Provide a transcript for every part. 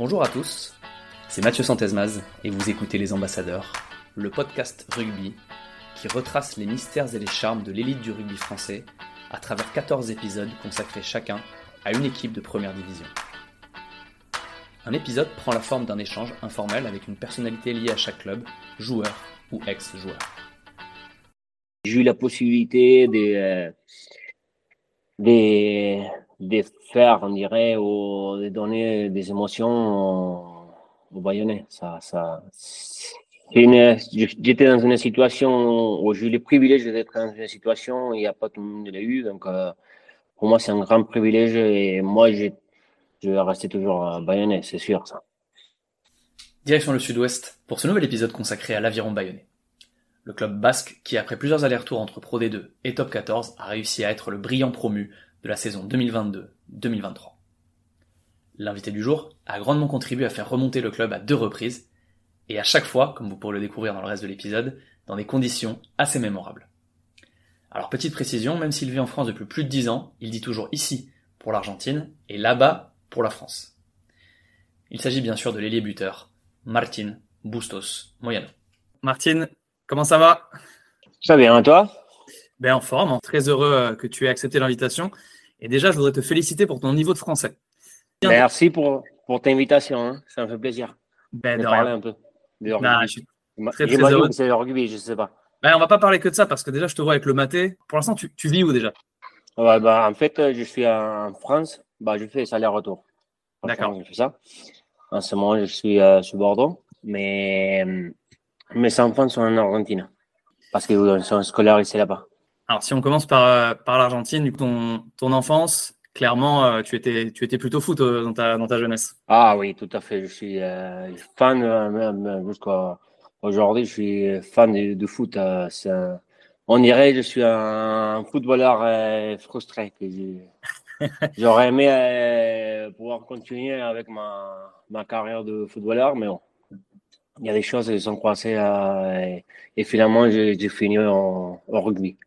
Bonjour à tous, c'est Mathieu Santesmaz et vous écoutez Les Ambassadeurs, le podcast rugby qui retrace les mystères et les charmes de l'élite du rugby français à travers 14 épisodes consacrés chacun à une équipe de première division. Un épisode prend la forme d'un échange informel avec une personnalité liée à chaque club, joueur ou ex-joueur. J'ai eu la possibilité de, euh, de, de faire, on dirait, ou de donner des émotions au Bayonnais. Ça, ça, J'étais dans une situation où j'ai eu le privilège d'être dans une situation, il n'y a pas tout le monde l'a eu. Donc, euh, pour moi, c'est un grand privilège et moi, je vais rester toujours bayonnais, c'est sûr. Ça. Direction le sud-ouest pour ce nouvel épisode consacré à l'aviron bayonnais. Le club basque qui, après plusieurs allers-retours entre Pro D2 et Top 14, a réussi à être le brillant promu de la saison 2022-2023. L'invité du jour a grandement contribué à faire remonter le club à deux reprises, et à chaque fois, comme vous pourrez le découvrir dans le reste de l'épisode, dans des conditions assez mémorables. Alors petite précision, même s'il vit en France depuis plus de 10 ans, il dit toujours ici pour l'Argentine et là-bas pour la France. Il s'agit bien sûr de l'ailier buteur, Martin Bustos Moyano. Martin, comment ça va? Ça va bien, toi? Ben en forme, hein. très heureux euh, que tu aies accepté l'invitation. Et déjà, je voudrais te féliciter pour ton niveau de français. Merci pour, pour ta invitation, hein. ça me fait plaisir. Ben, de, parler un peu. De bah, je suis très, très heureux. C'est rugby, je sais pas. Ben, on va pas parler que de ça parce que déjà, je te vois avec le maté. Pour l'instant, tu, tu, vis où déjà? Ouais, bah, En fait, je suis en France. Bah, je fais aller-retour. D'accord. Je fais ça. En ce moment, je suis euh, sur Bordeaux. Mais mes enfants sont en Argentine parce qu'ils sont scolarisés là-bas. Alors, si on commence par, euh, par l'Argentine, ton, ton enfance, clairement, euh, tu, étais, tu étais plutôt foot dans, ta, dans ta jeunesse. Ah oui, tout à fait. Je suis fan même jusqu'à Aujourd'hui, je suis fan de, foot. Euh, on dirait que je suis un footballeur euh, frustré. J'aurais aimé euh, pouvoir continuer avec ma, ma, carrière de footballeur, mais bon, il y a des choses qui sont croisées et, finalement, j'ai fini en, rugby.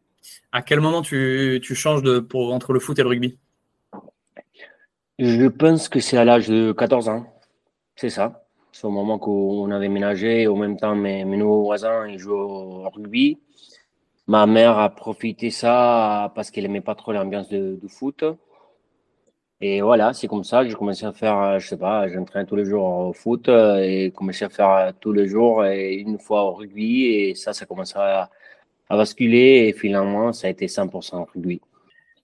À quel moment tu, changes pour, entre le foot et le rugby? Je pense que c'est à l'âge de 14 ans. C'est ça. C'est au moment qu'on avait ménagé. Au même temps, mes, nouveaux voisins, ils jouent au rugby. Ma mère a profité ça parce qu'elle aimait pas trop l'ambiance de, foot. Et voilà, c'est comme ça. J'ai commencé à faire, je sais pas, j'entraîne tous les jours au foot et commencé à faire tous les jours et une fois au rugby. Et ça, ça commencé à, à basculer et finalement, ça a été 100% rugby.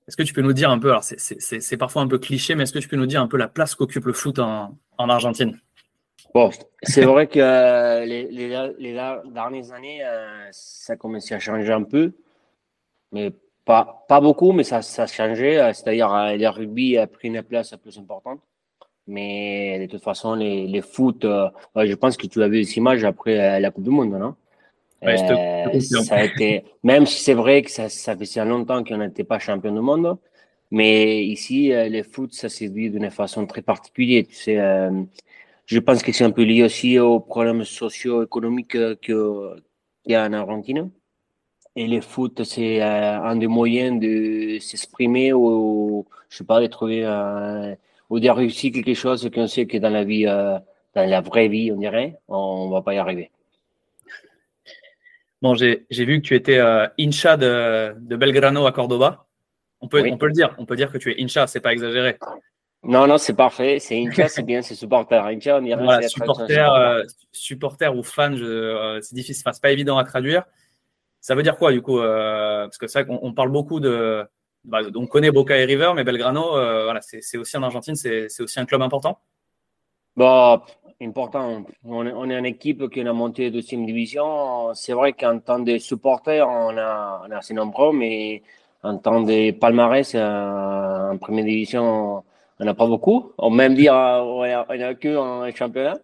Est-ce que tu peux nous dire un peu, alors c'est parfois un peu cliché, mais est-ce que tu peux nous dire un peu la place qu'occupe le foot en, en Argentine? Bon, c'est vrai que euh, les, les, les, dernières années, euh, ça a commencé à changer un peu, mais pas, pas beaucoup, mais ça, ça a changé. Euh, c'est-à-dire, le rugby a pris une place plus importante. Mais de toute façon, les, les foot, je pense que tu as vu des images après la Coupe du Monde, non? Ouais, ça a été, même si c'est vrai que ça, ça fait longtemps qu'on n'était pas champion du monde, mais ici, les foot, ça s'est vu d'une façon très particulière. Tu sais, je pense que c'est un peu lié aussi aux problèmes socio-économiques qu'il y a en Argentine. Et le foot, c'est euh, un des moyens de s'exprimer ou, je sais pas, de trouver ou de réussir quelque chose qu'on sait que dans la vie, euh, dans la vraie vie, on dirait, on va pas y arriver. Bon, j'ai vu que tu étais euh, incha de, Belgrano à Cordoba. On peut, on peut le dire, on peut dire que tu es incha, c'est pas exagéré. Non, non, c'est parfait. C'est Incha, c'est bien, c'est supporter. Incha, on dirait voilà, supporter, euh, supporter ou fan, euh, c'est difficile, c'est pas évident à traduire. Ça veut dire quoi du coup euh, Parce que c'est vrai qu'on parle beaucoup de. Bah, on connaît Boca et River, mais Belgrano, voilà, c'est aussi en Argentine, c'est aussi un club important Bon, important. On est, on est une équipe qui a monté de deuxième division. C'est vrai qu'en tant que supporter, on a, on a assez nombreux, mais en tant que palmarès, en première division, on n'a pas beaucoup. On même dire, on n'a que un championnat.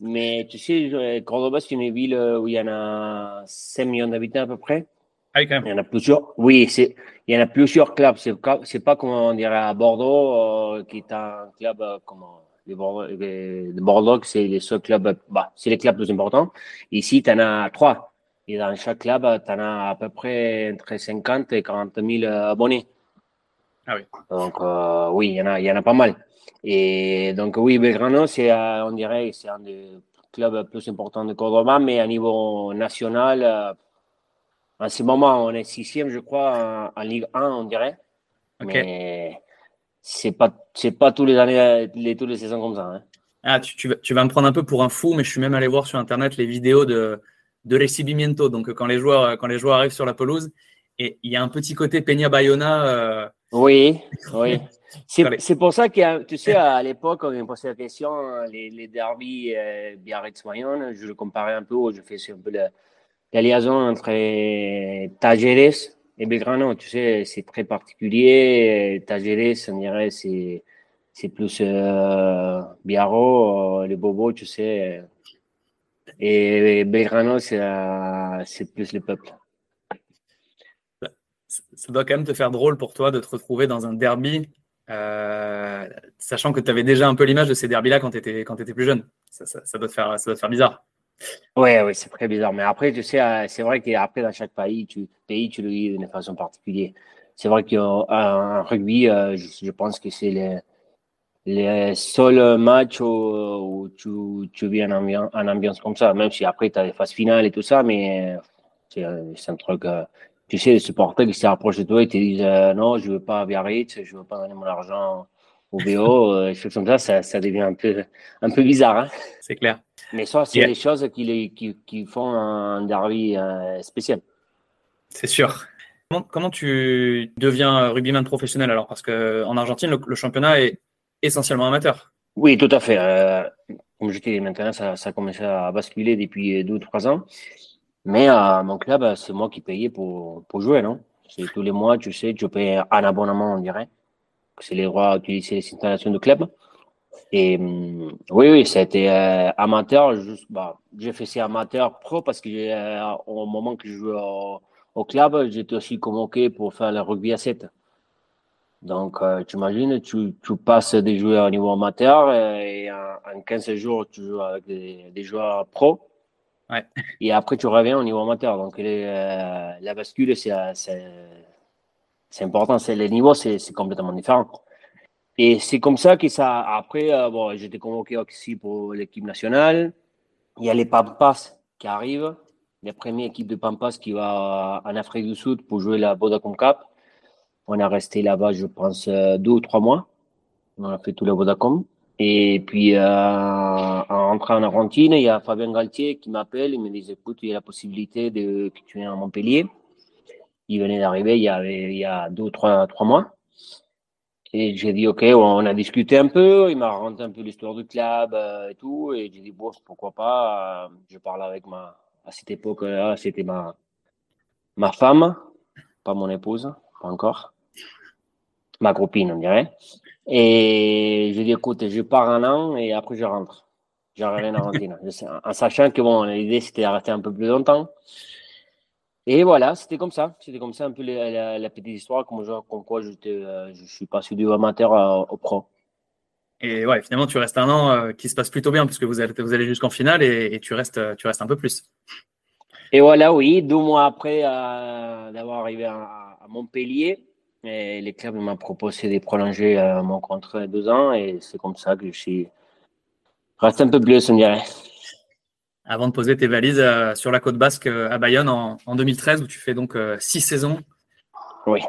Mais tu sais, Cordoba, c'est une ville où il y en a 5 millions d'habitants à peu près. Ah. Il y en a plusieurs. Oui, c'est, il y en a plusieurs clubs. C'est, c'est pas comme on dirait à Bordeaux, euh, qui est un club euh, comme les Bordeaux, de Bordeaux, c'est les seuls clubs, bah, c'est les clubs plus importants. Ici, tu en as trois. Et dans chaque club, tu en as à peu près entre 50 et 40 000 abonnés. Ah oui. Donc, oui, il y, en a, y en a pas mal. Et donc, oui, Belgrano, c'est, on dirait, c'est un des clubs plus importants de Cordoba, mais à niveau national, en ce moment, on est sixième, je crois, en, Ligue 1, on dirait. Mais c'est pas, c'est pas tous les années, les, tous les saisons comme ça. Hein. Ah, tu, tu, vas, tu, vas, me prendre un peu pour un fou, mais je suis même allé voir sur Internet les vidéos de, de recibimiento. Donc, quand les, joueurs, quand les joueurs arrivent sur la pelouse, et il y a un petit côté Peña Bayona. Euh, oui, oui. C'est pour ça que, tu sais, à l'époque, on me posait la question, les, les derbies euh, Biarritz-Bayonne, je le comparais un peu, je faisais un peu la, la liaison entre Tajeres et Belgrano. Tu sais, c'est très particulier. Tajeres, on dirait, c'est c'est plus euh, Biarro, euh, les bobos, tu sais. Et Belgrano, c'est plus le peuple. Ça doit quand même te faire drôle pour toi de te retrouver dans un derby, euh, sachant que tu avais déjà un peu l'image de ces derbys-là quand tu étais, étais plus jeune. Ça, doit te faire, ça doit te faire bizarre. Oui, oui, c'est très bizarre. Mais après, tu sais, euh, c'est vrai qu'après, dans chaque pays, tu, pays, tu le vis d'une façon particulière. C'est vrai qu'un rugby, euh, je, pense que c'est le, le seul match où, tu, tu vis en ambiance, comme ça, même si après, tu as les phases finales et tout ça, mais euh, c'est un truc. tu sais, les supporters qui s'approchent de toi et te disent non, je veux pas Biarritz, je veux pas donner mon argent au VO, des choses comme ça, ça, ça, devient un peu, un peu bizarre. Hein c'est clair. Mais ça, c'est des choses qui, qui, qui, font un derby euh, spécial. C'est sûr. Comment, tu deviens rugbyman professionnel alors? Parce qu'en Argentine, le, championnat est essentiellement amateur. Oui, tout à fait. Euh, comme je dis, maintenant, ça, ça a commencé à basculer depuis deux ou trois ans. Mais à mon club, c'est moi qui payais pour, pour jouer, non? C'est tous les mois, tu sais, tu payes un abonnement, on dirait. C'est les droits à utiliser les installations de club. Et hum, oui, oui, c'était euh, amateur. Juste, bah, j'ai fait ça amateur pro parce que euh, au moment que je jouais au, club, j'étais aussi convoqué pour faire le rugby à 7. Donc, euh, tu imagines, tu, tu, passes des joueurs au niveau amateur et en, 15 jours, tu joues avec des, joueurs pro. Ouais. Et après, tu reviens au niveau amateur. Donc, la bascule, c'est important. Les niveaux, c'est complètement différent. Et c'est comme ça que ça. Après, euh, bon, j'étais convoqué aussi pour l'équipe nationale. Il y a les Pampas qui arrivent, les premières équipes de Pampas qui va en Afrique du Sud pour jouer la Vodacom Cup. On a resté là-bas, je pense, euh, deux ou trois mois. On a fait tout le Vodacom. Et puis, euh, en rentrant en Argentine, il y a Fabien Galtier qui m'appelle. Il me dit écoute, il y a la possibilité de, que tu viennes à Montpellier. Il venait d'arriver il y, avait, il y a deux ou trois, trois mois. Et j'ai dit, OK, on a discuté un peu, il m'a raconté un peu l'histoire du club euh, et tout. Et j'ai dit, bon, pourquoi pas. Euh, je parle avec ma. À cette époque-là, c'était ma, ma femme, pas mon épouse, pas encore. Ma copine, on dirait. Et j'ai dit, écoute, je pars un an et après je rentre. Je reviens en Argentine. en sachant que bon, l'idée c'était de rester un peu plus longtemps. Et voilà, c'était comme ça. C'était comme ça un peu la, petite histoire, comme, comme quoi euh, je suis passé du amateur au pro. Et ouais, finalement, tu restes un an euh, qui se passe plutôt bien, puisque vous allez, vous allez jusqu'en finale et, tu, restes, tu restes un peu plus. Et voilà, oui, deux mois après euh, d'avoir arrivé à, Montpellier, et les clubs m'ont proposé de prolonger mon contrat de deux ans et c'est comme ça que je suis resté un peu plus, on dirait avant de poser tes valises euh, sur la côte basque euh, à Bayonne en, 2013, où tu fais donc euh, six saisons. Oui.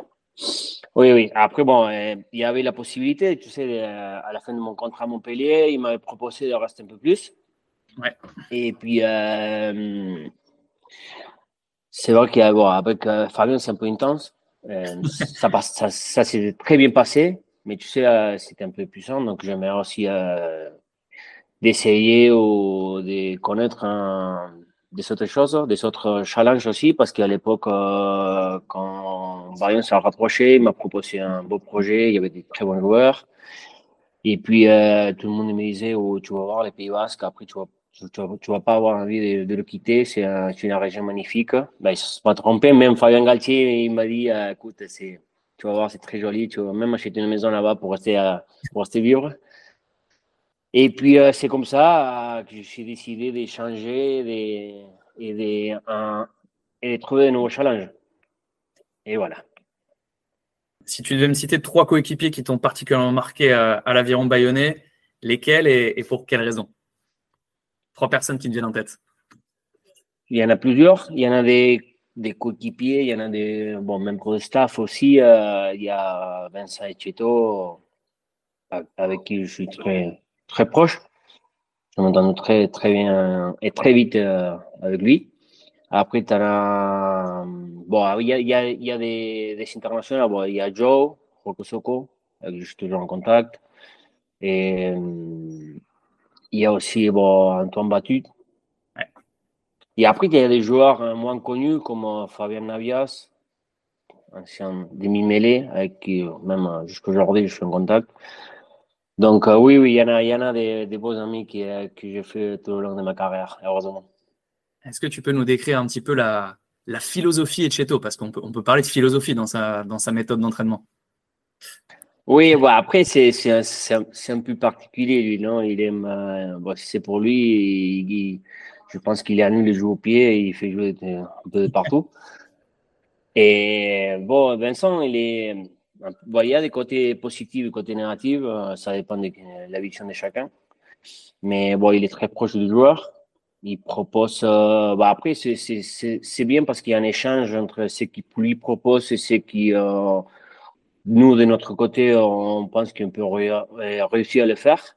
Oui, oui. Après, bon, il y avait la possibilité, tu sais, à la fin de mon contrat à Montpellier, il m'avait proposé de rester un peu plus. Ouais. Et puis, c'est vrai qu'avec Fabien, c'est un peu intense. ça, passe, ça, ça s'est très bien passé, mais tu sais, c'était un peu puissant, donc j'aimerais aussi d'essayer ou de connaître des autres choses, des autres challenges aussi, parce qu'à l'époque, euh, quand Bayern s'est rapproché, il m'a proposé un beau projet, il y avait des très bons joueurs. Et puis, euh, tout le monde me disait, oh, tu vas voir les Pays Basques, après, tu vas, tu, vas, pas avoir envie de, le quitter, c'est une région magnifique. Ben, il se pas trompé, même Fabien Galtier, il m'a dit, euh, écoute, tu vas voir, c'est très joli, tu vas même acheter une maison là-bas pour rester, pour rester vivre. Et puis, euh, c'est comme ça euh, que je suis décidé d'échanger et, de, et de trouver de nouveaux challenges. Et voilà. Si tu devais me citer trois coéquipiers qui t'ont particulièrement marqué à, à l'aviron bayonnais, lesquels et, pour quelles raisons? Trois personnes qui me viennent en tête. Il y en a plusieurs. Il y en a des, des coéquipiers, il y en a des. Bon, même pour le staff aussi, euh, il y a Vincent Etcheto, avec qui je suis très, très proche. Je m'entends très, très bien et très vite euh, avec lui. Après, tu as. Bon, il y a, y a, y a des, des internationaux. Bon, il y a Joe Rokosoko, avec qui je suis toujours en contact. Et il y a aussi bon, Antoine Batut. Et après, il y a des joueurs hein, moins connus comme euh, Fabien Navias, ancien demi-mêlée, avec qui même euh, jusqu'à aujourd'hui je suis en contact. Donc euh, oui, oui, il y en a, il y en a des, des beaux amis qui, que j'ai fait tout au long de ma carrière, heureusement. Est-ce que tu peux nous décrire un petit peu la, la philosophie Etcheto Parce qu'on peut, on peut parler de philosophie dans sa, dans sa méthode d'entraînement. Oui, bon, après, c'est, c'est, un, c'est, un, peu particulier, lui, non? Il aime. Euh, bon, si c'est pour lui, il, je pense qu'il est à nous les jouer au pied et il fait jouer un peu de partout. Et bon, Vincent, il est. Il y a des côtés positifs et des côtés négatifs, euh, ça dépend de la vision de chacun. Mais bon, il est très proche du joueur. Il propose. Euh, bah après, c'est, bien parce qu'il y a un échange entre ce qu'il lui propose et ce qui. Euh, nous, de notre côté, on pense qu'on peut réussir à le faire.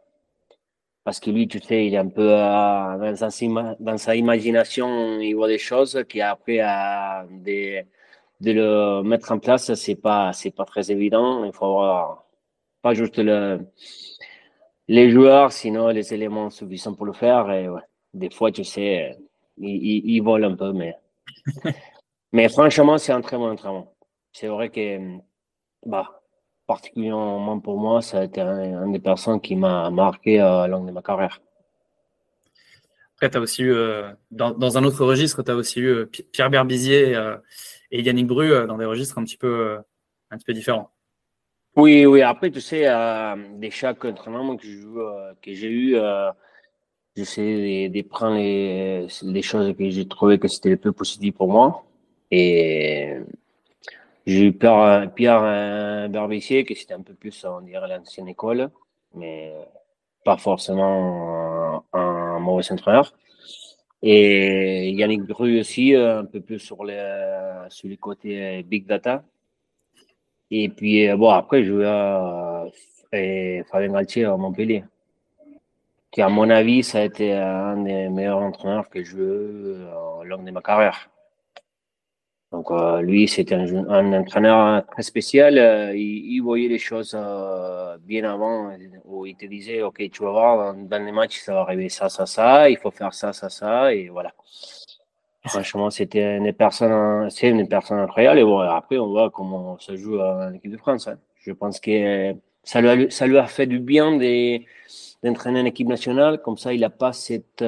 Parce que lui, tu sais, il est un peu dans, sa, dans, sa, imagination, il voit des choses qui après, de, de le mettre en place, c'est pas, c'est pas très évident. Il faut avoir pas juste le, les joueurs, sinon les éléments suffisants pour le faire. Et des fois, tu sais, il, il, vole un peu, mais, mais franchement, c'est un très bon entraînement. C'est vrai que, bah, particulièrement pour moi, ça a été un, des personnes qui m'a marqué à long de ma carrière. Après, tu as aussi eu, euh, dans, un autre registre, tu as aussi eu euh, Pierre Berbizier euh, et Yannick Bru dans des registres un petit peu, un petit peu différents. Oui, oui. Après, tu sais, des chaque entraînement que j'ai eu, j'essaie de, prendre les, les choses que j'ai trouvé que c'était le plus positif pour moi. Et j'ai eu Pierre, Pierre euh, Barbissier, qui c'était un peu plus, on dirait, l'ancienne école, mais pas forcément mauvais entraîneur. Et Yannick Bru aussi, euh, un peu plus sur les, sur les côtés euh, big data. Et puis, bon, après, je joué à Fabien Galtier à Montpellier, qui, à mon avis, ça a été un des meilleurs entraîneurs que je eu au long de ma carrière. Donc, euh, lui, c'était un, entraîneur très spécial. Euh, il, voyait les choses euh, bien avant, où il te disait, OK, tu vas voir, dans les matchs, ça va arriver ça, ça, ça, il faut faire ça, ça, ça, et voilà. Franchement, c'était une personne, c'est une personne incroyable. Et bon, après, on voit comment ça joue en équipe de France. Hein. Je pense que ça lui a, ça lui a fait du bien d'entraîner en équipe nationale. Comme ça, il n'a pas cette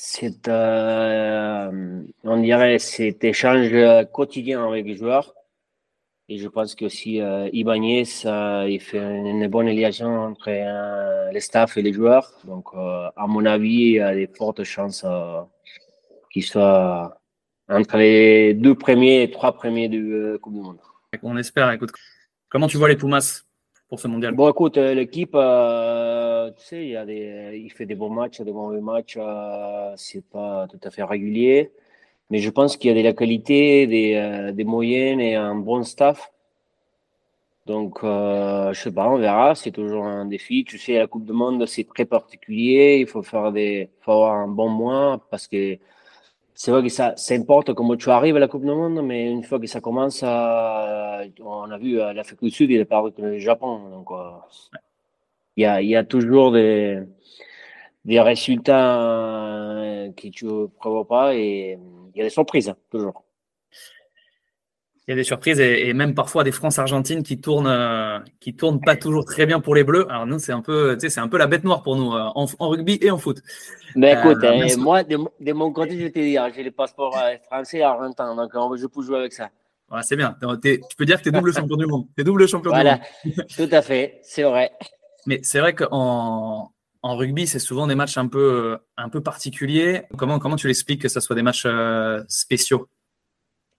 c'est, euh, on dirait, cet échange quotidien avec les joueurs. Et je pense que aussi euh, Ibanez, euh, il fait une bonne liaison entre euh, les staff et les joueurs. Donc, euh, à mon avis, il y a des fortes chances qu'il soit entre les deux premiers et trois premiers du Coupe du Monde. On espère. Écoute, comment tu vois les Pumas pour ce mondial? Bon, écoute, l'équipe tu sais, il, fait des bons matchs, des mauvais matchs, euh, c'est pas tout à fait régulier. Mais je pense qu'il y a de la qualité, des, euh, des moyennes et un bon staff. Donc, euh, je sais pas, on verra. C'est toujours un défi. Tu sais, la Coupe du Monde, c'est très particulier. Il faut faire des, faut avoir un bon mois parce que c'est vrai que ça, ça importe comment tu arrives à la Coupe du Monde, mais une fois que ça commence, on a vu l'Afrique du Sud, il a perdu le Japon. Donc, il y a, y a, toujours des, des résultats euh, que tu ne prévois pas et il y a des surprises, toujours. Il y a des surprises et, même parfois des France-Argentine qui tournent, euh, qui tournent pas toujours très bien pour les Bleus. Alors nous, c'est un peu, c'est un peu la bête noire pour nous euh, en, en, rugby et en foot. Mais écoute, hein, moi, de, de, mon côté, je te dis, j'ai le passeport français et argentin, donc je peux jouer avec ça. c'est bien. tu peux dire que tu es double champion du monde. Tu es double champion du monde. Voilà, tout à fait, c'est vrai. Mais c'est vrai qu'en en rugby, c'est souvent des matchs un peu, un peu particuliers. Comment, comment tu l'expliques que ce soit des matchs euh, spéciaux?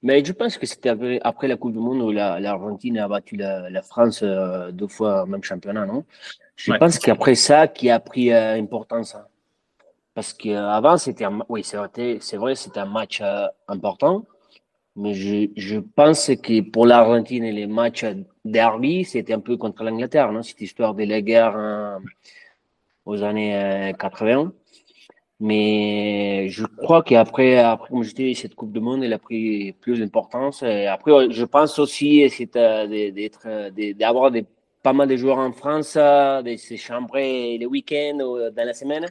Mais je pense que c'était après la Coupe du Monde où l'Argentine a battu la, France euh, deux fois même championnat, non? Je pense qu'après ça, qui a pris euh, importance. Hein. Parce qu'avant, c'était oui, c'est vrai, c'était un match euh, important. Mais je, je, pense que pour l'Argentine les matchs derby, c'était un peu contre l'Angleterre, non? Cette histoire de la guerre aux années 80. Mais je crois qu'après, après, comme je dis, cette Coupe du Monde, elle a pris plus d'importance. Après, je pense aussi d'être, d'avoir pas mal de joueurs en France, de se chambrer les week-ends ou dans la semaine.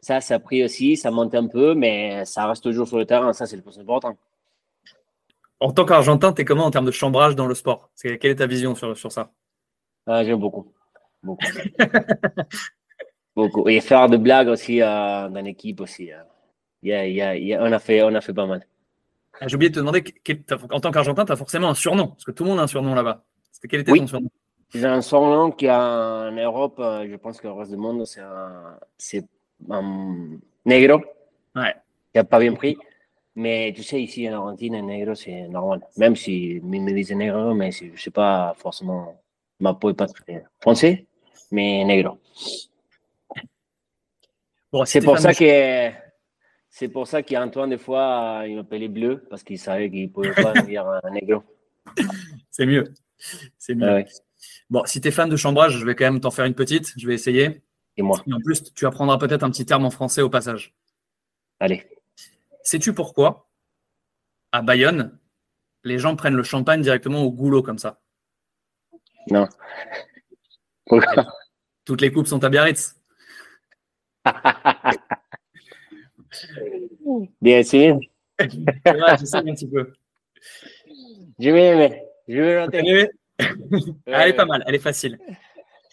Ça, ça a pris aussi, ça monte un peu, mais ça reste toujours sur le terrain. Ça, c'est le plus important. En tant qu'Argentin, tu es comment en termes de chambrage dans le sport? Quelle est ta vision sur, sur ça? Ah, J'aime beaucoup. beaucoup. Beaucoup. Et faire de blagues aussi euh, dans l'équipe aussi. Euh. Yeah, yeah, yeah. On, a fait, on a fait pas mal. Ah, j'ai oublié de te demander, en tant qu'Argentin, tu as forcément un surnom, parce que tout le monde a un surnom là-bas. Quel était ton surnom? J'ai un surnom qui en Europe, euh, je pense que le reste du monde, c'est un, un negro. Ouais. Qui n'a pas bien pris. Mais tu sais, ici en Argentine, un negro, c'est normal. Même si ils me disent negro, mais je ne sais pas forcément, ma peau n'est pas très français, mais negro c'est pour ça que c'est pour ça qu'Antoine, des fois, il m'appelait bleu parce qu'il savait qu'il ne pouvait pas dire un négro. C'est mieux. C'est mieux. Ah bon, si tu es fan de chambrage, je vais quand même t'en faire une petite. Je vais essayer. Et moi. en plus, tu apprendras peut-être un petit terme en français au passage. Allez. Sais-tu pourquoi, à Bayonne, les gens prennent le champagne directement au goulot comme ça Non. Toutes les coupes sont à Biarritz. Bien sûr. je sais un petit peu. Je vais Je vais noter. Elle est pas mal, elle est facile.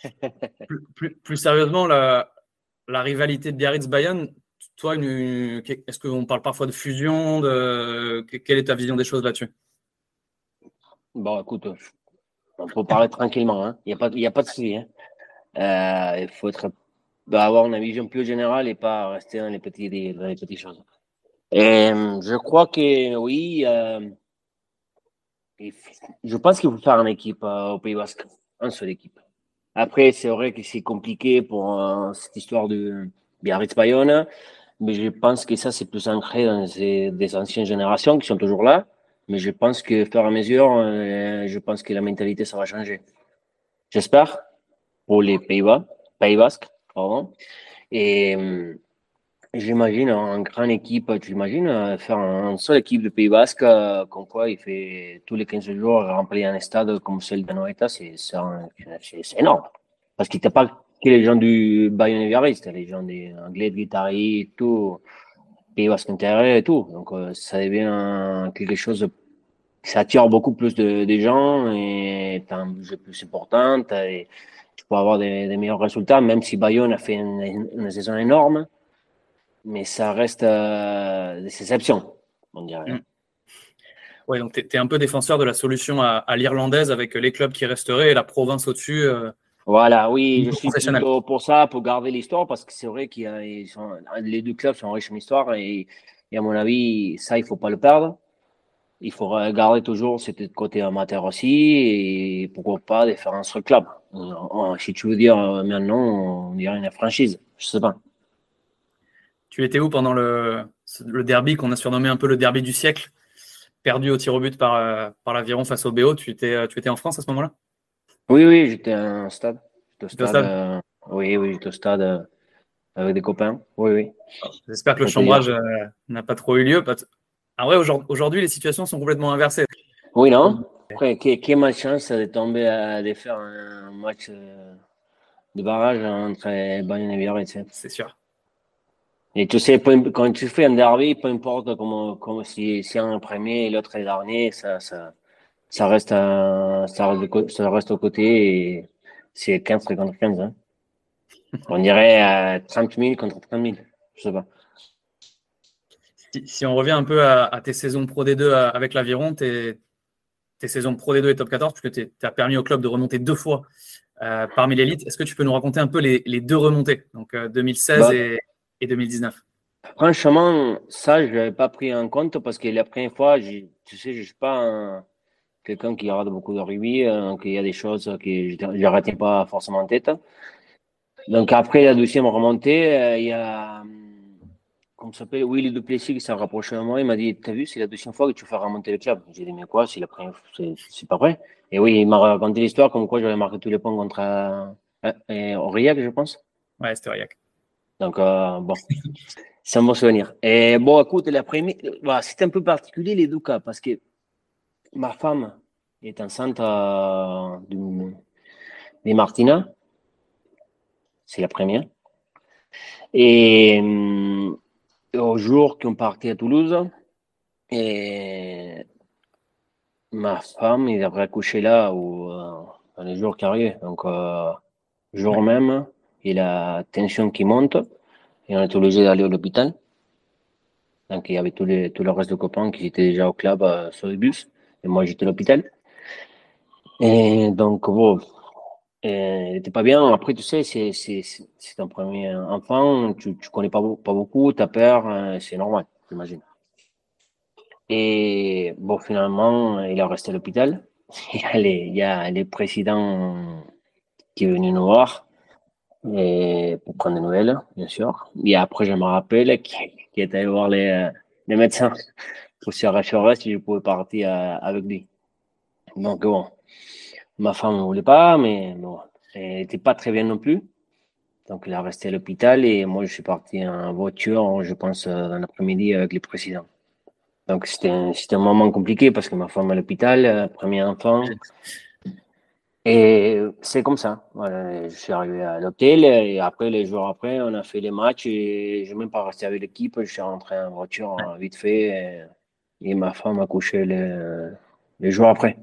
Plus, sérieusement, la, la, rivalité de Biarritz-Bayonne, toi, est-ce qu'on parle parfois de fusion Quelle est ta vision des choses là-dessus? Bon, écoute, on peut parler tranquillement. Hein. Il n'y a, pas, a pas de souci. Hein. Euh, il faut avoir une vision plus générale et pas rester dans les, petits, dans les petites choses. Et, je crois que oui, euh, je pense qu'il faut faire une équipe euh, au Pays Basque, une seule équipe. Après, c'est vrai que c'est compliqué pour cette histoire de Biarritz Bayonne, mais je pense que ça, c'est plus ancré dans des anciennes générations qui sont toujours là. Mais je pense que faire à mesure, je pense que la mentalité, ça va changer. J'espère pour les Pays-Bas, Pays Basque. Et euh, j'imagine en grande équipe, tu imagines euh, faire une seule équipe de Pays Basque, euh, comme quoi il fait tous les 15 jours remplir un stade comme celle de Noeta, c'est énorme. Parce qu'il n'y a pas que les gens du Bayern Biarritz, les gens des Anglais de Guitari et tout, Pays Basque et tout. Donc ça devient quelque chose ça attire beaucoup plus de, gens et tu as un budget plus important. Et, pour avoir des, meilleurs résultats, même si Bayonne a fait une, saison énorme. Mais ça reste euh, des exceptions, on dirait. Mm. Oui, donc tu es, un peu défenseur de la solution à, l'irlandaise avec les clubs qui resteraient et la province au-dessus. Euh, voilà, oui, je suis plutôt pour ça, pour garder l'histoire, parce que c'est vrai que les deux clubs sont riches en histoire et, et, à mon avis, ça, il ne faut pas le perdre il faut garder toujours ce côté amateur aussi et pourquoi pas de faire un seul club. Si tu veux dire maintenant, on dirait une franchise, je sais pas. Tu étais où pendant le, le derby qu'on a surnommé un peu le derby du siècle, perdu au tir au but par, par l'aviron face au BO Tu étais, tu étais en France à ce moment-là? Oui, oui, j'étais en stade. Au stade, euh, oui, oui, j'étais au stade euh, avec des copains. Oui, oui. J'espère que le chambrage euh, n'a pas trop eu lieu. Ah ouais, aujourd'hui, les situations sont complètement inversées. Oui, non? Après, quelle malchance de tomber à de faire un match de barrage entre Bayern et Biarritz. C'est sûr. Et tu sais, quand tu fais un derby, peu importe comment, comment si, si un est premier et l'autre est dernier, ça, ça, ça, reste, à, ça, reste, ça reste au côté et c'est 15 contre 15. Hein. On dirait 30 000 contre 30 000. Je sais pas. Si, on revient un peu à, tes saisons Pro D2 avec l'Aviron, tes, saisons Pro D2 et Top 14, puisque tu as permis au club de remonter deux fois euh, parmi l'élite, est-ce que tu peux nous raconter un peu les, deux remontées, donc 2016 euh, bah. et, 2019 Franchement, ça, je l'avais pas pris en compte parce que la première fois, tu sais, je suis pas quelqu'un qui regarde beaucoup de rugby, donc il y a des choses que je n'arrêtais pas forcément en tête. Donc après la deuxième remontée, euh, il y a, comment s'appelle, Willy Duplessis qui s'est rapproché de moi. Il m'a dit, t'as vu, c'est la deuxième fois que tu fais remonter le club. J'ai dit, mais quoi, c'est la première c'est pas vrai. Et oui, il m'a raconté l'histoire comme quoi j'avais marqué tous les points contre euh, Aurillac, je pense. Ouais, c'était Aurillac. Donc, euh, bon, c'est un bon souvenir. Et bon, écoute, la première, voilà, c'est un peu particulier les deux cas parce que ma femme est enceinte euh, de Martina. C'est la première. Et euh, au jour qu'on partait à Toulouse, et ma femme, il devrait accoucher là ou euh, dans les jours qui arrivent. Donc, euh, jour même, il a la tension qui monte et on est obligé d'aller à l'hôpital. Donc, il y avait tous les, tout le reste de copains qui étaient déjà au club euh, sur le bus et moi j'étais à l'hôpital. Et donc, bon, elle n'était pas bien. Après, tu sais, c'est, ton premier enfant, tu ne connais pas, pas beaucoup, tu as peur, hein, c'est normal, j'imagine. Et bon, finalement, il a resté à l'hôpital. Il y a les, il présidents qui est venu nous voir et pour prendre des nouvelles, bien sûr. Et après, je me rappelle qu'il est allé voir les, les médecins se rassurer si je pouvais partir avec lui. Donc bon, Ma femme ne voulait pas, mais bon, elle n'était pas très bien non plus. Donc, elle a resté à l'hôpital et moi, je suis parti en voiture, je pense, euh, dans l'après-midi avec les présidents. Donc, c'était un, un, moment compliqué parce que ma femme est à l'hôpital, euh, premier enfant. Et c'est comme ça. je suis arrivé à l'hôtel et après, les jours après, on a fait les matchs et je n'ai même pas resté avec l'équipe. Je suis rentré en voiture vite fait et, ma femme a couché les jours après.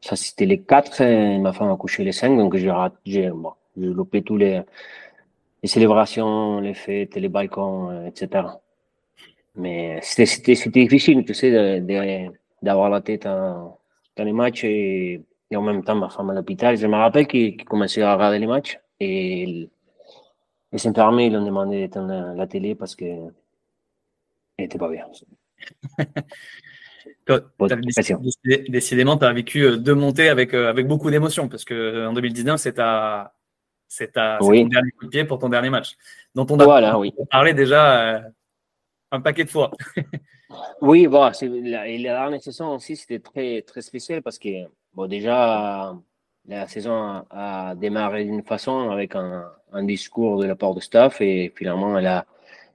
Ça, c'était les quatre. Et ma femme a couché les cinq. Donc, j'ai j'ai bon, loupé tous les, les célébrations, les fêtes, les balcons, etc. Mais c'était difficile, tu sais, d'avoir la tête dans, les matchs et, en même temps ma femme à l'hôpital. Je me rappelle qu'il commençait à regarder les matchs et les infirmiers lui ont demandé d'éteindre la télé parce qu'elle n'était pas bien. décidément, tu as vécu euh, deux montées avec, euh, avec beaucoup d'émotions, parce qu'en euh, 2019, c'est ta, c'est ta, ton dernier coup de pied pour ton dernier match, dont on a voilà, oui. parlé déjà un paquet de fois. oui, bon, la, et la dernière saison aussi, c'était très, très spécial parce que, bon, déjà, la saison a, démarré d'une façon avec un, un, discours de la part de staff et finalement, elle a,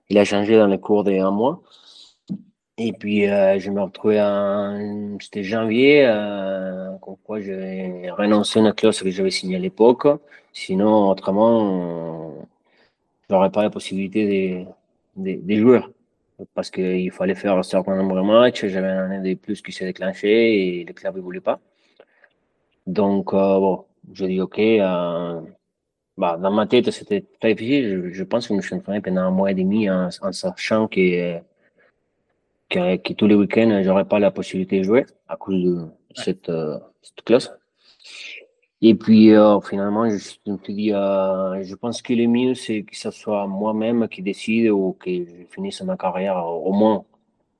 il a changé dans le cours d'un mois. Et puis, euh, je me retrouvais en, c'était janvier, euh, quoi j'ai renoncé à une clause que j'avais signée à l'époque. Sinon, autrement, j'aurais pas la possibilité des, des, joueurs. Parce qu'il fallait faire un certain nombre de matchs. J'avais un année de plus qui s'est déclenché et le club ne voulait pas. Donc, euh, bon, je dis OK. Euh, bah, dans ma tête, c'était très difficile. Je, pense que je me suis entraîné pendant un mois et demi en sachant que que, tous les week-ends, j'aurais pas la possibilité de jouer à cause de cette, euh, cette classe. Et puis, euh, finalement, je, me suis dit, euh, je pense que le mieux, c'est que ce soit moi-même qui décide ou que je finisse ma carrière, au moins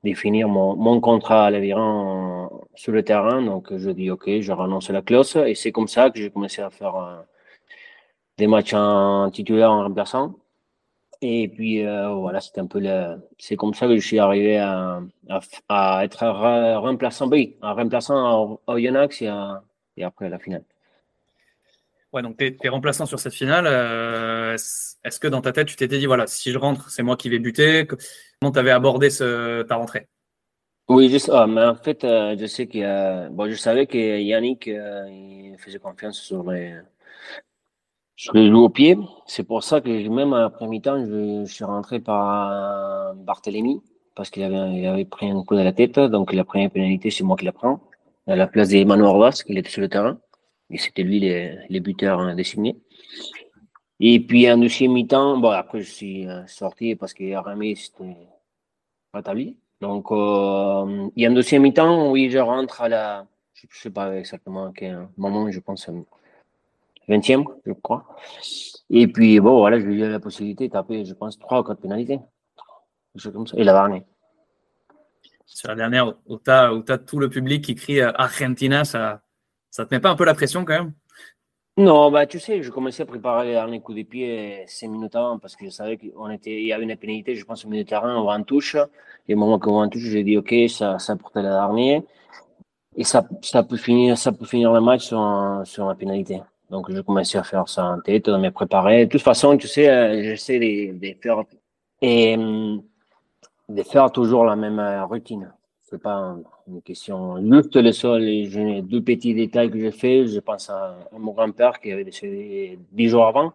définir mon, mon contrat à l'aviron sur le terrain. Donc, je dis, OK, je renonce à la clause. Et c'est comme ça que j'ai commencé à faire des matchs en titulaire en remplaçant. Et puis euh, voilà, c'est un peu le... c'est comme ça que je suis arrivé à, à, être remplaçant, oui, un remplaçant au Yonax et, et, après la finale. Ouais, donc tu es, remplaçant sur cette finale. Euh, est-ce que dans ta tête, tu t'étais dit, voilà, si je rentre, c'est moi qui vais buter? Comment tu avais abordé ce, ta rentrée? Oui, juste, ah, mais en fait, euh, je sais que bon, je savais que Yannick il faisait confiance sur les je l'ai joué au pied. C'est pour ça que même après mi-temps, je, suis rentré par Barthélemy parce qu'il avait, pris un coup de la tête. Donc la première pénalité, c'est moi qui la prends. À la place d'Emmanuel Orvas, qui était sur le terrain. Et c'était lui les, les buteurs hein, désignés. Et puis en deuxième mi-temps, bon après je suis euh, sorti parce que Aramé c'était rétabli. Donc euh, et en deuxième mi-temps, oui, je rentre à la, je sais pas exactement à quel moment, je pense 20e, je crois. Et puis, bon, voilà, je lui ai eu la possibilité de taper, je pense, trois ou quatre pénalités. comme ça. Et la dernière. Sur la dernière, où tu as, tout le public qui crie Argentina, ça, ça te met pas un peu la pression quand même? Non, bah, tu sais, je commençais à préparer les derniers coups de pied cinq minutes avant parce que je savais qu'il y avait une pénalité, je pense, au milieu de terrain, on va en touche. Et au moment qu'on va en touche, j'ai dit, OK, ça, ça portait la dernière. Et ça, ça peut finir, ça peut finir le match sur, un, sur une pénalité. Donc, je commençais à faire ça en tête, de me préparer. De toute façon, tu sais, euh, j'essaie de, de faire, et, de faire toujours la même euh, routine. C'est pas une question juste le sol. J'ai deux petits détails que j'ai fait. Je pense à, mon grand-père qui avait décédé dix jours avant.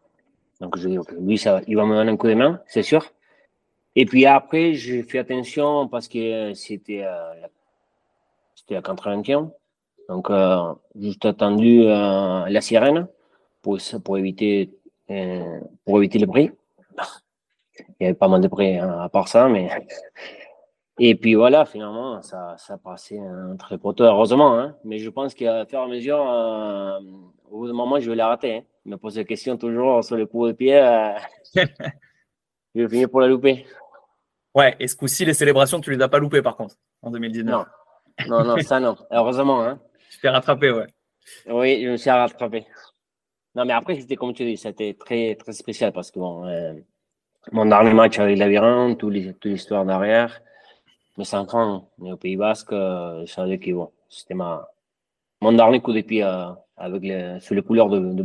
Donc, je dis, OK, lui, ça, il va me donner un coup de main, c'est sûr. Et puis après, j'ai fait attention parce que c'était euh, c'était à 81. Donc, euh, juste attendu euh, la sirène pour, pour, éviter, euh, pour éviter le bruit. Il y avait pas mal de bruit hein, à part ça, mais. Et puis voilà, finalement, ça, ça passait entre les poteaux, heureusement. Hein. Mais je pense qu'à faire à mesure, euh, au bout d'un moment, je vais la rater. Hein. Je me pose des questions toujours sur le coup de pied. Euh, je vais finir pour la louper. Ouais, et ce coup-ci, les célébrations, tu les as pas loupées par contre, en 2019. Non, non, non, ça non. Heureusement. Hein. Tu t'es rattrapé, ouais. Oui, je me suis rattrapé. Non, mais après, c'était comme tu dis, c'était très, très spécial parce que bon, euh, mon dernier match avec Labyrinthe, toute l'histoire derrière, mes enfants, mais au Pays Basque, euh, je savais que bon, c'était ma, mon dernier coup de pied euh, avec les, sous les couleurs de, de.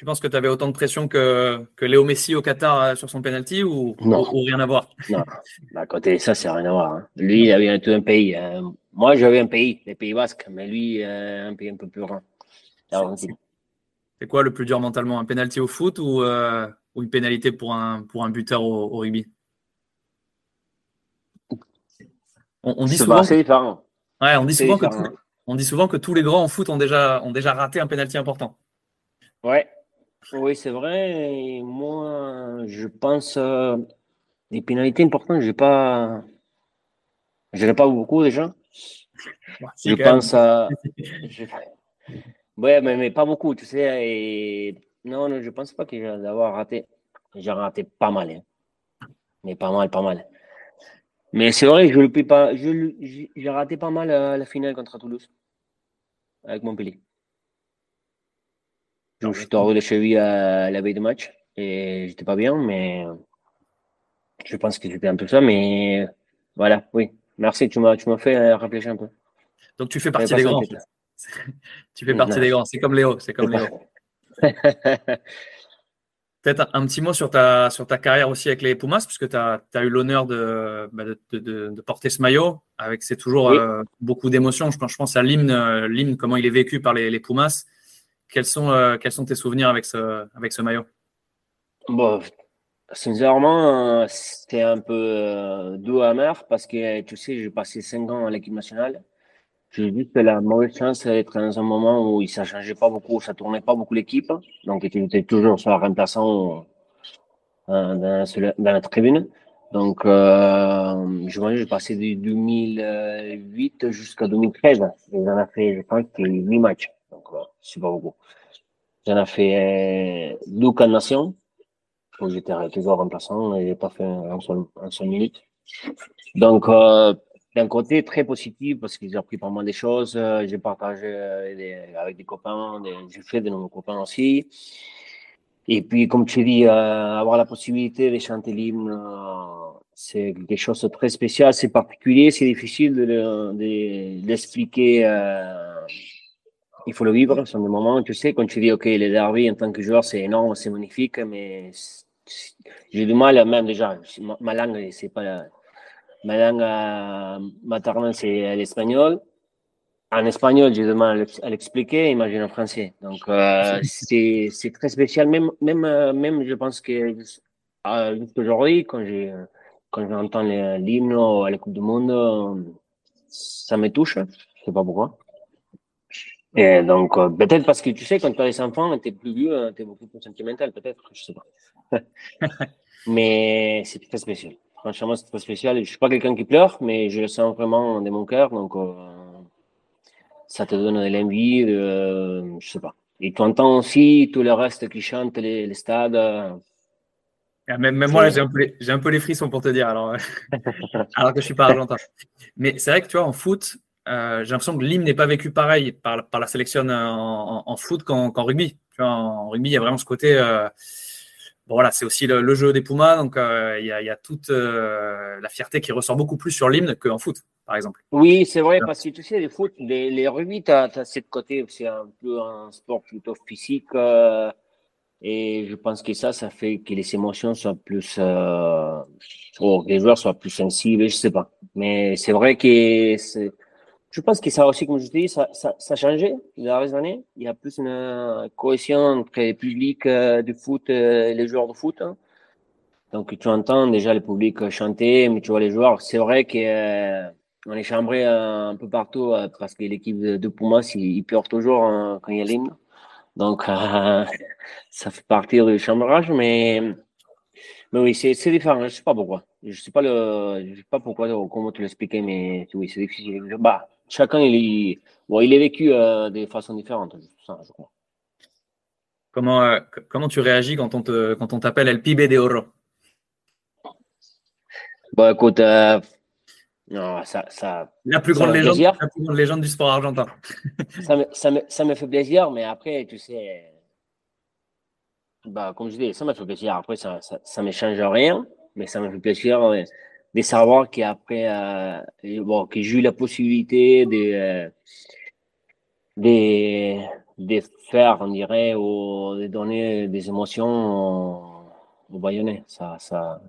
Tu penses que tu avais autant de pression que, que Léo Messi au Qatar euh, sur son penalty ou, ou, rien à voir? Non, bah, à côté de ça, c'est rien à voir. Hein. Lui, il avait tout un pays. Hein. Moi, j'avais un pays, les Pays Basques, mais lui, euh, un pays un peu plus grand. C'est quoi le plus dur mentalement Un penalty au foot ou, euh, ou une pénalité pour un, pour un buteur au, rugby? On, dit souvent. Différent. Ouais, on dit souvent, que on dit souvent que tous les grands en foot ont déjà, ont déjà raté un penalty important. Ouais, oui, c'est vrai. moi, je pense euh, des pénalités importantes, j'ai pas, je n'ai pas beaucoup déjà. je pense à, ouais, mais, mais, pas beaucoup, tu sais. Et... Non, non, je pense pas que j'ai d'avoir raté. J'ai raté pas mal, hein. mais pas mal, pas mal. Mais c'est vrai, je le pas. J'ai raté pas mal euh, la finale contre Toulouse avec Montpellier. Donc, je suis tombé de cheville à la veille de match et j'étais pas bien, mais je pense que c'était un peu ça. Mais voilà, oui. Merci, tu m'as, tu m'as fait réfléchir un peu. Donc, tu fais partie des grands. tu fais partie des grands. C'est comme Léo. C'est comme Léo. Peut-être un, petit mot sur ta, sur ta carrière aussi avec les Pumas, puisque tu as, eu l'honneur bah, de, de, de, porter ce maillot. Avec c'est toujours euh, beaucoup d'émotions. Je pense, je pense à l'hymne, euh, l'hymne, comment il est vécu par les, les Pumas. Quels sont, euh, quels sont tes souvenirs avec ce, avec ce maillot? Bon, Sincèrement, c'était un peu euh, doux amer parce que tu sais, j'ai passé cinq ans à l'équipe nationale. J'ai juste la mauvaise chance d'être dans un moment où ça changeait pas beaucoup, ça tournait pas beaucoup l'équipe. Donc, j'étais toujours sur la remplaçant euh, dans, la tribune. Donc, euh, j'ai passé de 2008 jusqu'à 2013. J'en ai fait, je pense, 8 matchs. Donc, c'est pas beaucoup. J'en ai fait euh, deux cannations, où j'étais toujours remplaçant et j'ai pas fait un seul, un seul minute. Donc, euh, d'un côté très positif parce que j'ai appris pas mal de choses. Euh, j'ai partagé euh, avec des copains, j'ai fait de nouveaux copains aussi. Et puis, comme tu dis, euh, avoir la possibilité de chanter l'hymne, c'est quelque chose de très spécial, c'est particulier, c'est difficile de, l'expliquer. De, il faut le vivre, ce sont des moments, tu sais, quand tu dis, OK, les derby en tant que joueur, c'est énorme, c'est magnifique, mais j'ai du mal, même déjà, ma langue, c'est pas ma langue euh, maternelle, c'est l'espagnol. En espagnol, j'ai du mal à l'expliquer, imagine en français. Donc, euh, c'est très spécial. Même, même, euh, même, je pense que aujourd'hui, quand j'entends l'hymne à la Coupe du Monde, ça me touche. Je sais pas pourquoi. Et donc, euh, peut-être parce que tu sais, quand tu as des enfants, tu es plus vieux, euh, tu es beaucoup plus sentimental, peut-être, je sais pas. mais c'est très spécial. Franchement, c'est très spécial. Je suis pas quelqu'un qui pleure, mais je le sens vraiment de mon cœur. Donc, euh, ça te donne de l'envie, je sais pas. Et tu entends aussi tout le reste qui chante les, les stades. Ah, même, moi, j'ai un, peu les, un peu les frissons pour te dire, alors, alors que je suis pas argentin. Mais c'est vrai que tu vois, en foot, euh, j'ai l'impression que l'hymne n'est pas vécu pareil par, par la sélection en, foot qu'en rugby. Tu vois, en rugby, il y a vraiment ce côté. Euh, bon, voilà, c'est aussi le, jeu des Pumas, donc euh, il, y a, il, y a, toute la fierté qui ressort beaucoup plus sur l'hymne qu'en foot, par exemple. Oui, c'est vrai, parce que tu sais, les foot, les, les rugby, tu as, as ce côté, c'est un peu un sport plutôt physique. Et je pense que ça, ça fait que les émotions soient plus, euh, que les joueurs soient plus sensibles, je sais pas. Mais c'est vrai que c'est, je pense que ça aussi, comme je te dis, ça, ça, ça a changé les dernières années. Il y a plus une cohésion entre les publics euh, du foot et les joueurs de foot. Hein. Donc tu entends déjà le public chanter, mais tu vois les joueurs. C'est vrai qu'on euh, on est chambré un peu partout euh, parce que l'équipe de, de Pumas, ils, toujours hein, quand il y a l'hymne. Donc, euh, ça fait partie du chambrage, mais, mais oui, c'est différent. Je ne sais pas pourquoi. Je ne sais pas, le, je sais pas pourquoi, comment tu l'expliquais, mais oui, c'est difficile. Bah, chacun, il, bon, il est vécu euh, de façon différente, ça, je crois. Comment, euh, comment tu réagis quand on te, quand on t'appelle El Pibe de Oro? Bon, écoute, euh, non, ça, ça, la, plus grande légende, la plus grande légende du sport argentin. ça, me, ça, me, ça me fait plaisir, mais après, tu sais, bah, comme je dis, ça me fait plaisir. Après, ça, ça, ça me change rien, mais ça me fait plaisir de savoir qu'après, euh, bon, que j'ai eu la possibilité de, euh, de, de faire, on dirait, ou de donner des émotions au, Bayonnais. Ça, ça,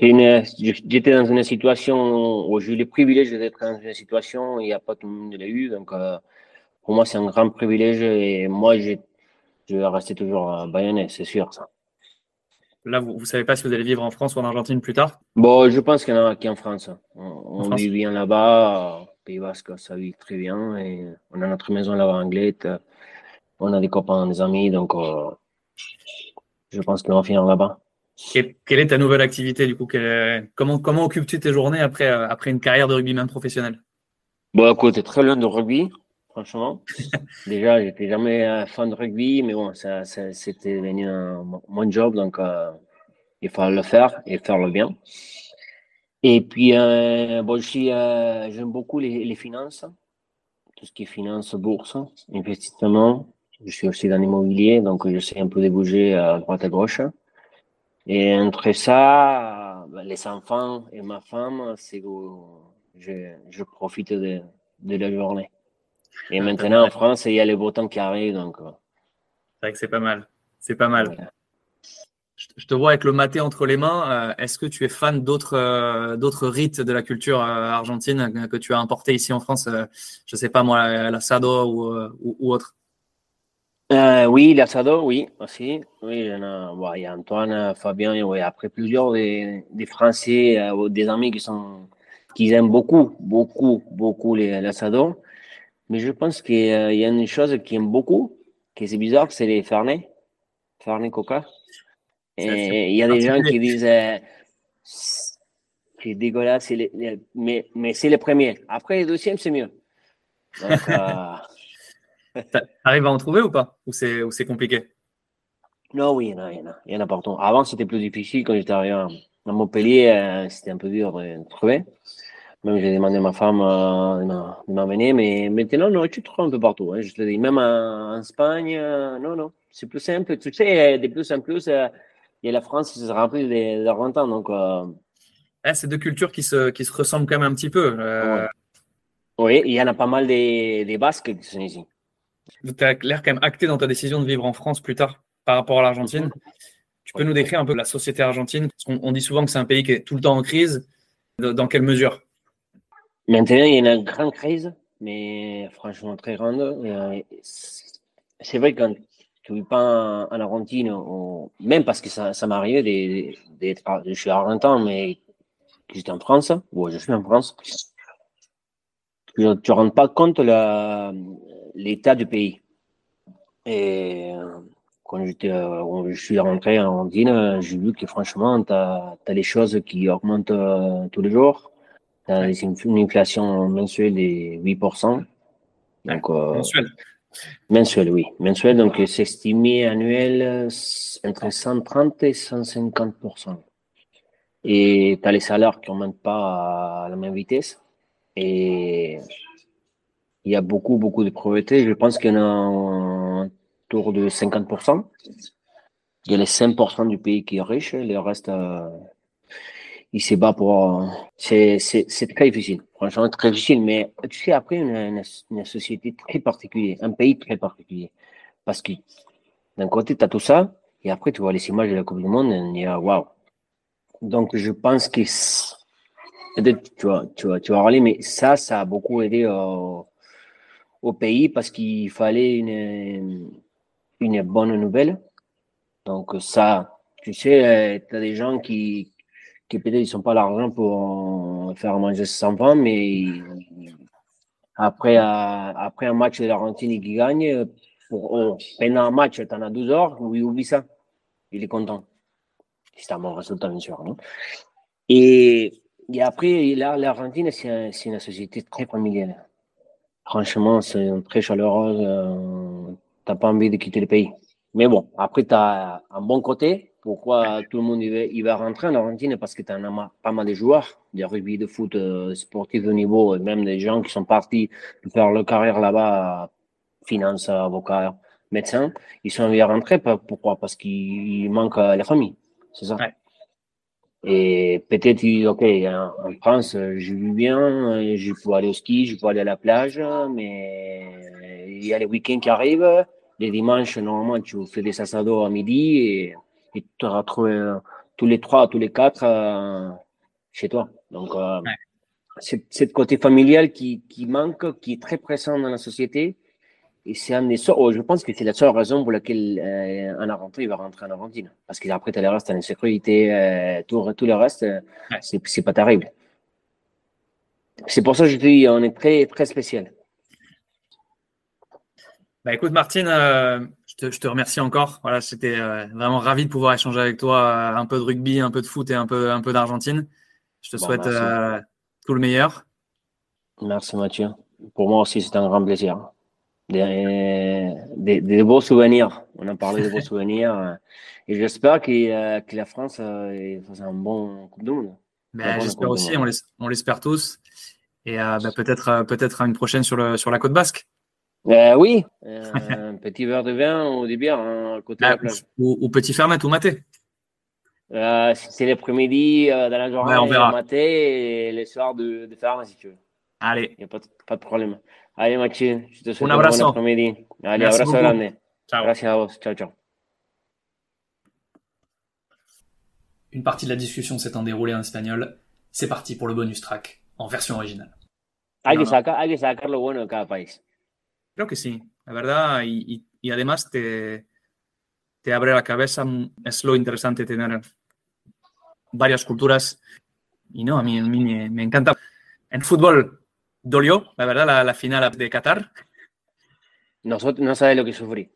J'étais dans une situation où j'ai eu le privilège d'être dans une situation où il n'y a pas tout le monde l'a eu. Donc, euh, pour moi, c'est un grand privilège et moi, je vais rester toujours bayonnais, c'est sûr. Ça. Là, vous ne savez pas si vous allez vivre en France ou en Argentine plus tard? Bon, je pense qu'il y en a qui en France? On, vit bien là-bas. Pays Basque, ça vit très bien. Et on a notre maison là-bas en Anglette. On a des copains, des amis. Donc, euh, je pense qu'on va finir là-bas. Quelle est ta nouvelle activité du coup? Comment, comment occupes-tu tes journées après, euh, après une carrière de rugbyman professionnel? Bon, écoute, très loin de rugby, franchement. Déjà, j'étais jamais euh, fan de rugby, mais bon, ça, c'était devenu mon job, donc euh, il fallait le faire et faire le bien. Et puis, bon, j'aime beaucoup les, finances, tout ce qui est finance, bourse, investissement. Je suis aussi dans l'immobilier, donc j'essaie un peu de bouger à droite à gauche. Et entre ça, ben, les enfants et ma femme, c'est je, je profite de, de, la journée. Et maintenant, en France, il y a le beau temps qui arrive. Donc... Euh. C'est vrai que c'est pas mal. C'est pas mal. Je te vois avec le maté entre les mains. Euh, est-ce que tu es fan d'autres euh, d'autres rites de la culture argentine que tu as importé ici en France Je sais pas moi, l'assado ou, ou, ou autre? Euh, oui, l'Assado, oui, aussi. Oui, il y, a, bon, il y a Antoine, Fabien, oui, après plusieurs des, des Français, euh, des amis qui sont qui aiment beaucoup, beaucoup, beaucoup l'Assado. Mais je pense qu'il y a une chose qu'ils aiment beaucoup, qui c'est bizarre, c'est les Fernet, Fernet Coca. Et il y a des gens qui disent euh, c'est dégueulasse, les, mais, mais c'est le premier. Après, le deuxième, c'est mieux. Donc, euh, T'arrives à en trouver ou pas? Ou c'est compliqué? Non, oui, il y en a, il y en a, il y en a partout. Avant, c'était plus difficile quand j'étais arrivé à Montpellier, euh, c'était un peu dur de trouver. Même j'ai demandé à ma femme euh, de m'amener, mais maintenant, non, tu trouves un peu partout. Hein, je te dis, même en, Espagne, euh, non, non, c'est plus simple. Tu sais, de plus en plus, il y a la France qui se remplit d'Argentins. Donc, eh, c'est deux cultures qui se, qui se ressemblent quand même un petit peu. Oui, il y en a pas mal des, des Basques qui sont ici. Tu as l'air quand même acté dans ta décision de vivre en France plus tard par rapport à l'Argentine. Tu peux nous décrire un peu la société argentine on, dit souvent que c'est un pays qui est tout le temps en crise. Dans quelle mesure? Maintenant, il y a une grande crise, mais franchement très grande. Euh, c'est vrai que quand tu vis pas en, Argentine, même parce que ça, ça m'est arrivé d'être. Je suis argentin, mais j'étais en France, ou je suis en France. Tu ne te rends pas compte l'état du pays. Et euh, quand euh, je suis rentré en Argentine, j'ai vu que franchement, tu as, les choses qui augmentent tous les jours. As une inflation mensuelle de 8%. Donc, mensuel. Mensuel, oui. Mensuel, donc c'est estimé annuel entre 130 et 150 Et tu as les salaires qui n'augmentent pas à la même vitesse. Et il y a beaucoup, beaucoup de pauvreté. Je pense qu'il y en a autour de 50% Il y a les 5 du pays qui est riche, le reste, euh, il se bat pour. C'est très difficile, franchement, très difficile. Mais tu sais, après, une, une, société très particulière, un pays très particulier. Parce que d'un côté, tu as tout ça, et après, tu vois les images de la Coupe du Monde, et y a waouh. Donc, je pense que. Tu vois, tu vois, tu vas râler, mais ça, ça a beaucoup aidé au, au pays parce qu'il fallait une, une bonne nouvelle. Donc, ça, tu sais, tu as des gens qui, qui peut-être ils sont pas l'argent pour faire manger ses enfants, mais après, après un match de l'Argentine qui gagne, oh, pendant un match, tu en as 12 heures, oui, oublie ça. Il est content. C'est un bon résultat, bien sûr. et, et après, l'Argentine, c'est une société très familiale. Franchement, c'est très chaleureux. Euh, tu n'as pas envie de quitter le pays. Mais bon, après, tu as un bon côté pourquoi tout le monde il va, rentrer en Argentine Parce que tu as pas mal de joueurs, de rugby, de foot, euh, sportifs de niveau, et même des gens qui sont partis faire leur carrière là-bas, finance, avocat, médecin. Ils sont envie de rentrer. Pourquoi? Parce qu'il manque la famille. C'est ça? Et peut-être, ok, en France, je vis bien, je peux aller au ski, je peux aller à la plage, mais il y a les week-ends qui arrivent. Les dimanches, normalement, tu fais des assados à midi et et tu auras trouvé euh, tous les trois, tous les quatre euh, chez toi. Donc, euh, c'est c'est côté familial qui, qui manque, qui est très présent dans la société. Et c'est un des oh, je pense que c'est la seule raison pour laquelle un Argentin il va rentrer en Argentine. Parce qu'après, tu as le reste, en sécurité, tout, tout le reste, c'est c'est pas terrible. C'est pour ça que je te dis, on est très, très spécial. Bah écoute, Martine, je te, remercie encore. Voilà, c'était euh, vraiment ravi de pouvoir échanger avec toi euh, un peu de rugby, un peu de foot et un peu, un peu d'Argentine. Je te souhaite euh, tout le meilleur. Merci Mathieu. Pour moi aussi, c'est un grand plaisir. Des, des, beaux souvenirs. On a parlé de beaux souvenirs. Et j'espère que, que, la France fasse un bon Coupe du Monde. Ben, j'espère aussi, on l'espère tous. Et ben, peut-être peut-être une prochaine sur, le, sur la côte basque. Euh, oui, euh, petit verre de vin ou des bières hein, à côté de la ah, plage. Ou, petit ferment ou maté. Euh, c'est l'après-midi, dans la journée, on verra. maté et le soir de, de ferme si tu veux. Allez. Il n'y a pas, pas, de problème. Allez, Maxime, je te souhaite un, bon après-midi. Allez, Merci abrazo grande. Ciao. Gracias a vos. Ciao, ciao. Une partie de la discussion s'étant déroulée en espagnol. C'est parti pour le bonus track en version originale. Hay que, sacar, hay que sacar lo bueno de cada país. Creo que sí, la verdad, y, y, además te, te, abre la cabeza, es lo interesante tener varias culturas, y no, a mí, a mí me, encanta. En fútbol dolió, la verdad, la, la final de Qatar. Nosotros, no sabes lo que sufrí.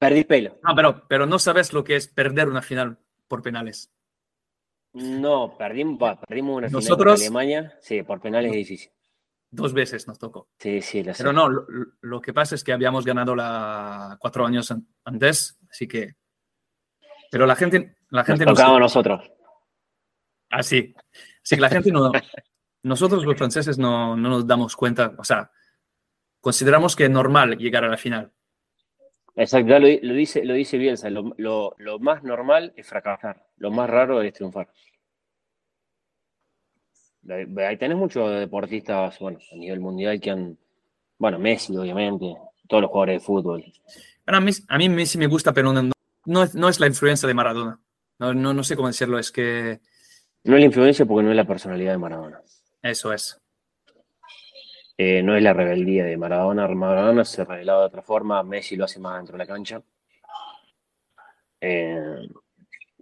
Perdí pelo. No, pero, pero no sabes lo que es perder una final por penales. No, perdimos, perdimos una final con Alemania. Sí, por penales es difícil. Dos veces nos tocó. Sí, sí, Pero no, lo, que pasa es que habíamos ganado la cuatro años antes, así que. Pero la gente. La gente nos tocaba a nosotros. Así. Ah, así que la gente no. nosotros los franceses no, no, nos damos cuenta, o sea, consideramos que es normal llegar a la final. Exacto, lo, lo dice, lo dice Bielsa, lo, lo, lo más normal es fracasar, lo más raro es triunfar. Ahí tenés muchos deportistas, bueno, a nivel mundial que han, bueno, Messi, obviamente, todos los jugadores de fútbol. a, mí, a mí Messi me gusta, pero no, no, es, no es la influencia de Maradona. No, no, no sé cómo decirlo, es que... No es la influencia porque no es la personalidad de Maradona. Eso es. Eh, no es la rebeldía de Maradona. Maradona se revelado de otra forma, Messi lo hace más dentro de la cancha. Eh,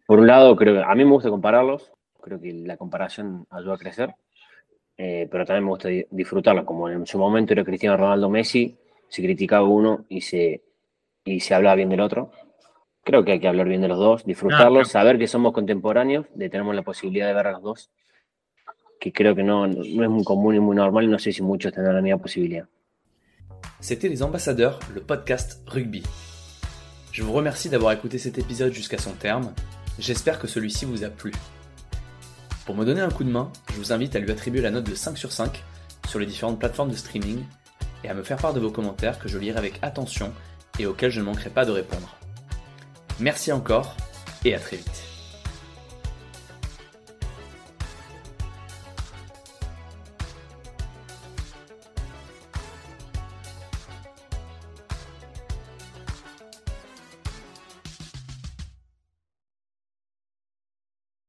por un lado, creo que a mí me gusta compararlos, creo que la comparación ayuda a crecer, eh, pero también me gusta disfrutarla, como en su momento era Cristiano Ronaldo Messi, se criticaba uno y se, y se hablaba bien del otro. Creo que hay que hablar bien de los dos, disfrutarlos, saber que somos contemporáneos, de tenemos la posibilidad de ver a los dos, que creo que no, no es muy común y muy normal, y no sé si muchos tendrán la misma posibilidad. C'était Les Ambassadeurs, le podcast rugby. Je vous remercie d'avoir écouté cet épisode jusqu'à son terme, j'espère que celui-ci vous a plu. Pour me donner un coup de main, je vous invite à lui attribuer la note de 5 sur 5 sur les différentes plateformes de streaming et à me faire part de vos commentaires que je lirai avec attention et auxquels je ne manquerai pas de répondre. Merci encore et à très vite.